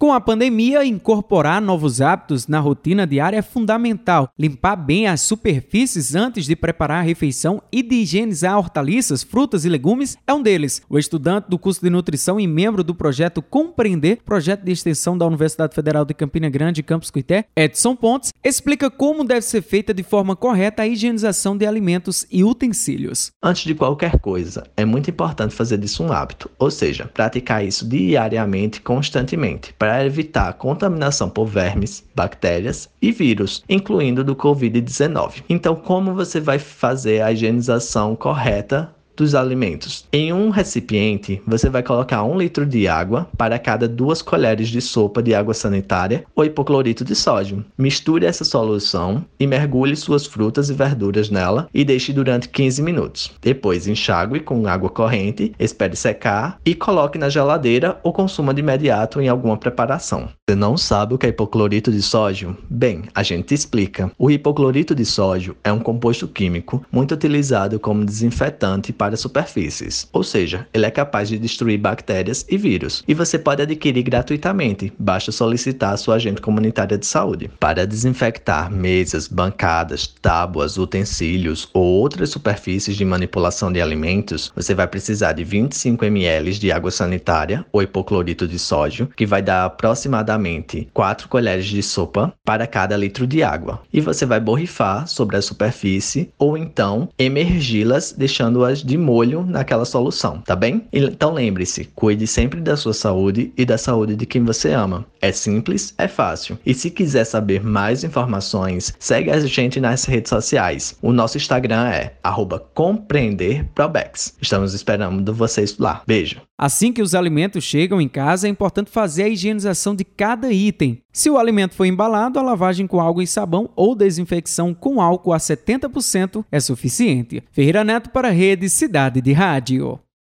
Com a pandemia, incorporar novos hábitos na rotina diária é fundamental. Limpar bem as superfícies antes de preparar a refeição e de higienizar hortaliças, frutas e legumes é um deles. O estudante do curso de nutrição e membro do projeto Compreender, projeto de extensão da Universidade Federal de Campina Grande, Campus Cuité, Edson Pontes, explica como deve ser feita de forma correta a higienização de alimentos e utensílios. Antes de qualquer coisa, é muito importante fazer disso um hábito, ou seja, praticar isso diariamente, constantemente para evitar a contaminação por vermes, bactérias e vírus, incluindo do Covid-19. Então, como você vai fazer a higienização correta dos alimentos. Em um recipiente, você vai colocar um litro de água para cada duas colheres de sopa de água sanitária ou hipoclorito de sódio. Misture essa solução e mergulhe suas frutas e verduras nela e deixe durante 15 minutos. Depois enxague com água corrente, espere secar e coloque na geladeira ou consuma de imediato em alguma preparação. Você não sabe o que é hipoclorito de sódio? Bem, a gente explica. O hipoclorito de sódio é um composto químico muito utilizado como desinfetante para superfícies, ou seja, ele é capaz de destruir bactérias e vírus, e você pode adquirir gratuitamente, basta solicitar a sua agente comunitária de saúde. Para desinfectar mesas, bancadas, tábuas, utensílios ou outras superfícies de manipulação de alimentos, você vai precisar de 25 ml de água sanitária ou hipoclorito de sódio, que vai dar aproximadamente 4 colheres de sopa para cada litro de água, e você vai borrifar sobre a superfície ou então emergi-las deixando-as de molho naquela solução, tá bem? Então lembre-se, cuide sempre da sua saúde e da saúde de quem você ama. É simples, é fácil. E se quiser saber mais informações, segue a gente nas redes sociais. O nosso Instagram é compreenderprobex. Estamos esperando vocês lá. Beijo. Assim que os alimentos chegam em casa, é importante fazer a higienização de cada item. Se o alimento foi embalado, a lavagem com água e sabão ou desinfecção com álcool a 70% é suficiente. Ferreira Neto para a Rede Cidade de Rádio.